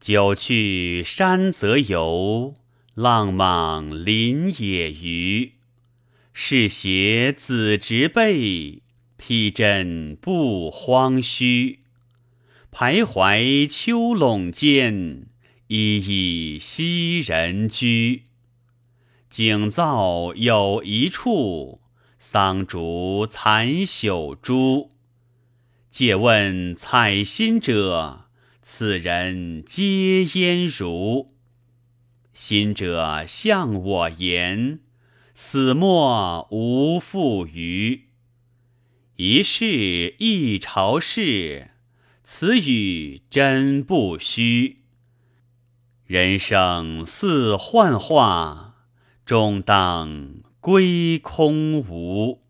久去山则游，浪莽林野鱼。是携子执背，披针不荒墟。徘徊丘垄间，依依昔人居。景造有一处，桑竹残朽株。借问采薪者，此人皆焉如？心者向我言，死莫无复余。一世一朝事，此语真不虚。人生似幻化，终当归空无。